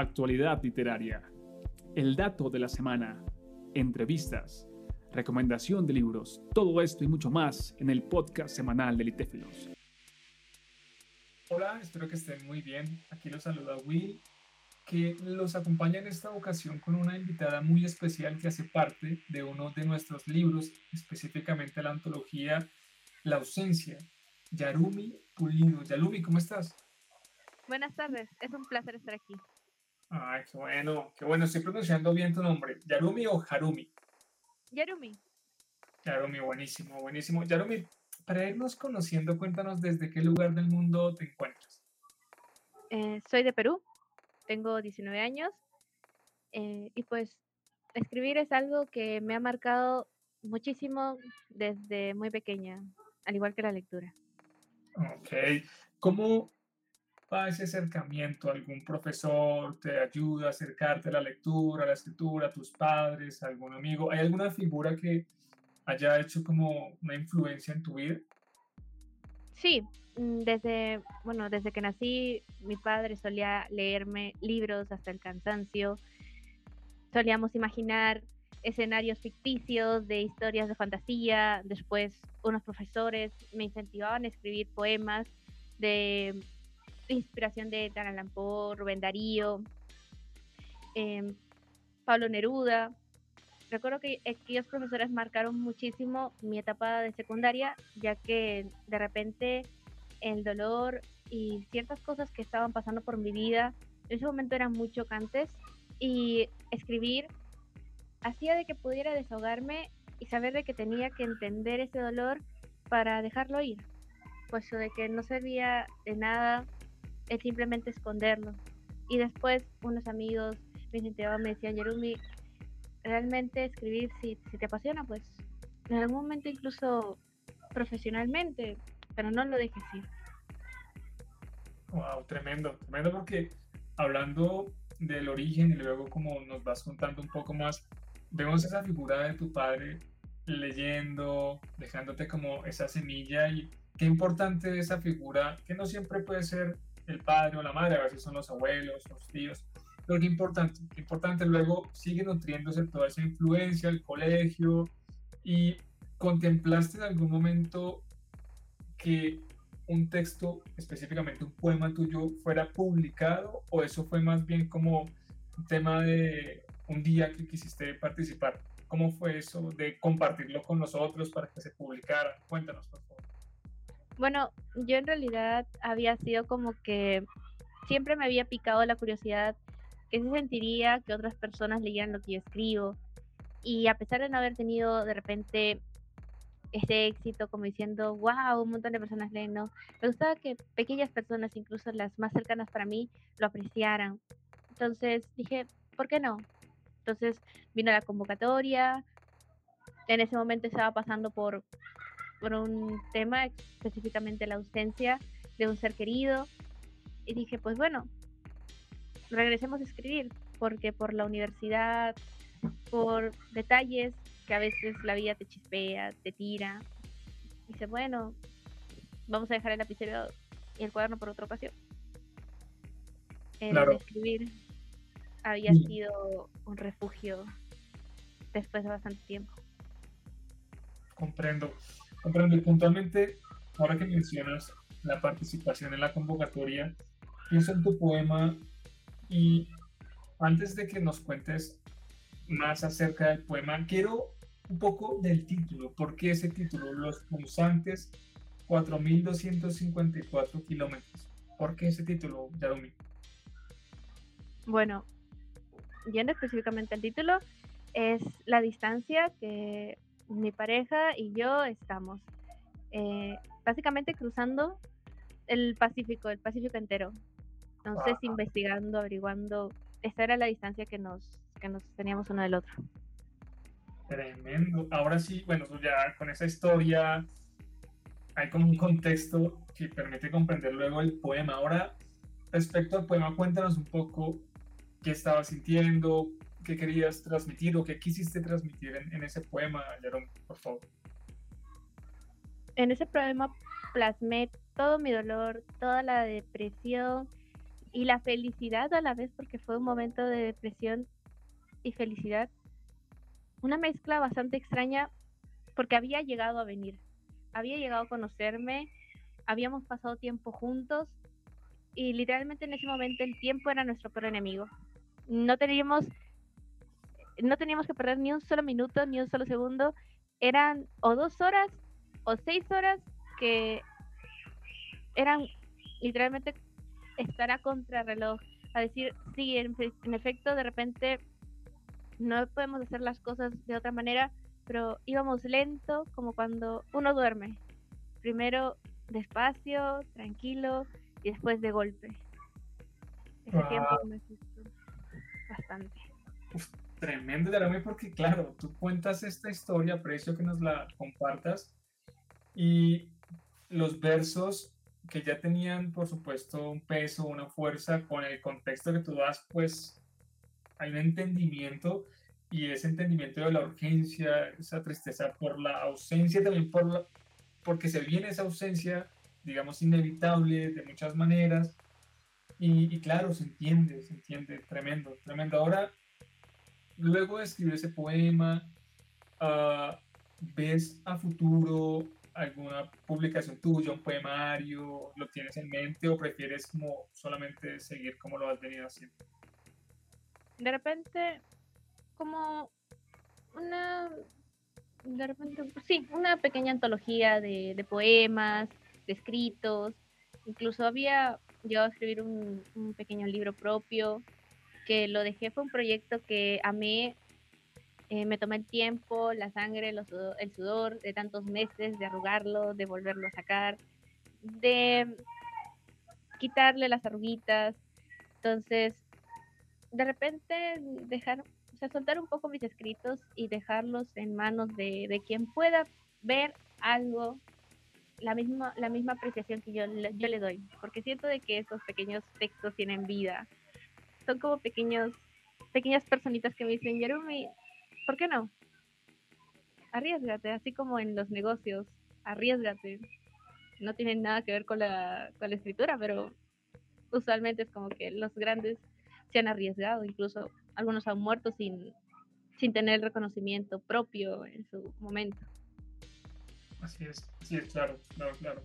actualidad literaria, el dato de la semana, entrevistas, recomendación de libros, todo esto y mucho más en el podcast semanal de Litéfilos. Hola, espero que estén muy bien. Aquí los saluda Will, que los acompaña en esta ocasión con una invitada muy especial que hace parte de uno de nuestros libros, específicamente la antología La ausencia, Yarumi Pulido. Yarumi, ¿cómo estás? Buenas tardes, es un placer estar aquí. Ay, qué bueno, qué bueno, estoy pronunciando bien tu nombre. ¿Yarumi o Harumi? Yarumi. Yarumi, buenísimo, buenísimo. Yarumi, para irnos conociendo, cuéntanos desde qué lugar del mundo te encuentras. Eh, soy de Perú, tengo 19 años eh, y pues escribir es algo que me ha marcado muchísimo desde muy pequeña, al igual que la lectura. Ok, ¿cómo va ese acercamiento? ¿Algún profesor te ayuda a acercarte a la lectura, a la escritura, a tus padres, a algún amigo? ¿Hay alguna figura que haya hecho como una influencia en tu vida? Sí, mm, desde, bueno, desde que nací, mi padre solía leerme libros hasta el cansancio. Solíamos imaginar escenarios ficticios de historias de fantasía. Después, unos profesores me incentivaban a escribir poemas de inspiración de Edgar Rubén Darío, em, Pablo Neruda. Recuerdo que aquellos profesores marcaron muchísimo mi etapa de secundaria, ya que de repente el dolor y ciertas cosas que estaban pasando por mi vida en ese momento eran muy chocantes y escribir hacía de que pudiera desahogarme y saber de que tenía que entender ese dolor para dejarlo ir, puesto de que no servía de nada es simplemente esconderlo. Y después unos amigos me me decían, Yerumi, realmente escribir si, si te apasiona, pues en algún momento incluso profesionalmente, pero no lo dejes ir. Wow, tremendo, tremendo porque hablando del origen y luego como nos vas contando un poco más, vemos esa figura de tu padre leyendo, dejándote como esa semilla y qué importante esa figura que no siempre puede ser el padre o la madre, a veces son los abuelos, los tíos. Pero qué importante, qué importante luego sigue nutriéndose toda esa influencia, el colegio. ¿Y contemplaste en algún momento que un texto, específicamente un poema tuyo, fuera publicado o eso fue más bien como un tema de un día que quisiste participar? ¿Cómo fue eso de compartirlo con nosotros para que se publicara? Cuéntanos, por. Bueno, yo en realidad había sido como que siempre me había picado la curiosidad que se sentiría que otras personas leyeran lo que yo escribo. Y a pesar de no haber tenido de repente ese éxito como diciendo, wow, un montón de personas leen, ¿no? Me gustaba que pequeñas personas, incluso las más cercanas para mí, lo apreciaran. Entonces dije, ¿por qué no? Entonces vino la convocatoria. En ese momento estaba pasando por por un tema, específicamente la ausencia de un ser querido. Y dije, pues bueno, regresemos a escribir, porque por la universidad, por detalles que a veces la vida te chispea, te tira. Dice, bueno, vamos a dejar el lapicero y el cuaderno por otra ocasión. El escribir había sido un refugio después de bastante tiempo. Comprendo. Comprendo. Y puntualmente, ahora que mencionas la participación en la convocatoria, pienso en tu poema y antes de que nos cuentes más acerca del poema, quiero un poco del título. ¿Por qué ese título? Los pulsantes 4.254 kilómetros. ¿Por qué ese título, Yarumi? Bueno, yendo específicamente al título, es la distancia que mi pareja y yo estamos eh, básicamente cruzando el Pacífico, el Pacífico entero. Entonces, investigando, averiguando, esta era la distancia que nos, que nos teníamos uno del otro. Tremendo. Ahora sí, bueno, ya con esa historia hay como un contexto que permite comprender luego el poema. Ahora, respecto al poema, cuéntanos un poco qué estabas sintiendo, qué querías transmitir o qué quisiste transmitir en, ese poema, Yaron, por favor. En ese poema plasmé todo mi dolor, toda la depresión y la felicidad a la vez, porque fue un momento de depresión y felicidad. Una mezcla bastante extraña porque había llegado a venir, había llegado a conocerme, habíamos pasado tiempo juntos y literalmente en ese momento el tiempo era nuestro peor enemigo. No teníamos, no teníamos que perder ni un solo minuto, ni un solo segundo. Eran o dos horas o seis horas que eran literalmente estar a contrarreloj, a decir, sí, en, en, efecto, de repente no podemos hacer las cosas de otra manera, pero íbamos lento, como cuando uno duerme. Primero despacio, tranquilo, y después de golpe. Ese tiempo me asustó bastante. Tremendo, Jeremy, porque claro, tú cuentas esta historia, aprecio que nos la compartas, y los versos que ya tenían, por supuesto, un peso, una fuerza, con el contexto que tú das, pues hay un entendimiento y ese entendimiento de la urgencia, esa tristeza por la ausencia, también por la, porque se viene esa ausencia, digamos, inevitable de muchas maneras. Y, claro, se entiende, se entiende, tremendo, tremendo. Ahora, luego de escribir ese poema, uh, ¿ves a futuro alguna publicación tuya, un poemario, lo tienes en mente o prefieres como solamente seguir como lo has venido haciendo? De repente, como una, de repente, sí, una pequeña antología de, de poemas, de escritos, incluso había llegado a escribir un, un pequeño libro propio, que lo dejé, fue un proyecto que amé eh, me tomé el tiempo, la sangre, el sudor de tantos meses, de arrugarlo, de volverlo a sacar, de quitarle las arruguitas. Entonces, de repente, dejar, o sea, soltar un poco mis escritos y dejarlos en manos de, de quien pueda ver algo, la misma, la misma apreciación que yo, yo le doy, porque siento de que esos pequeños textos tienen vida. Son como pequeños, pequeñas personitas que me dicen, Jeremy, ¿por qué no? Arriesgate, así como en los negocios, arriesgate. No tienen nada que ver con la, con la escritura, pero usualmente es como que los grandes se han arriesgado, incluso algunos han muerto sin, sin tener el reconocimiento propio en su momento. Así es, así es, claro, claro, claro.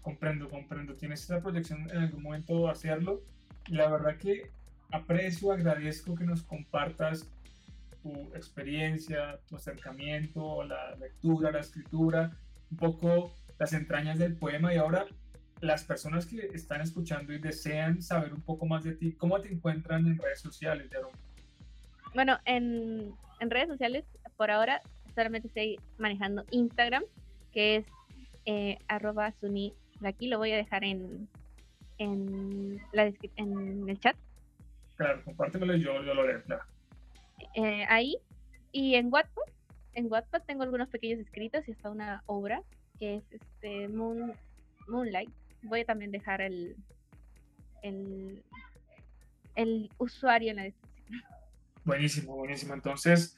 Comprendo, comprendo. Tienes esa proyección en algún momento hacerlo. Y la verdad que aprecio, agradezco que nos compartas tu experiencia, tu acercamiento, la lectura, la escritura, un poco las entrañas del poema y ahora las personas que están escuchando y desean saber un poco más de ti, ¿cómo te encuentran en redes sociales, Bueno, en, redes sociales por ahora solamente estoy manejando Instagram, que es eh, arroba suni. Aquí lo voy a dejar en el chat. Claro, compártemelo y yo, yo lo leo, claro. Eh, ahí. Y en Wattpad, en Wattpad tengo algunos pequeños escritos y hasta una obra que es este Moon, Moonlight. Voy a también dejar el, el, el usuario en la descripción. Buenísimo, buenísimo. Entonces,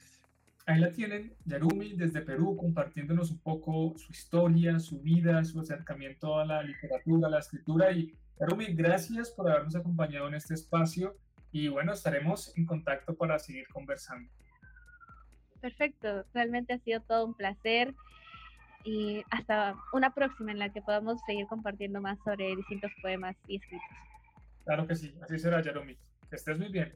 ahí la tienen, Yarumi desde Perú compartiéndonos un poco su historia, su vida, su acercamiento a la literatura, a la escritura. Y Yarumi, gracias por habernos acompañado en este espacio y bueno, estaremos en contacto para seguir conversando. Perfecto, realmente ha sido todo un placer y hasta una próxima en la que podamos seguir compartiendo más sobre distintos poemas y escritos. Claro que sí, así será, Jeremy. Que estés muy bien.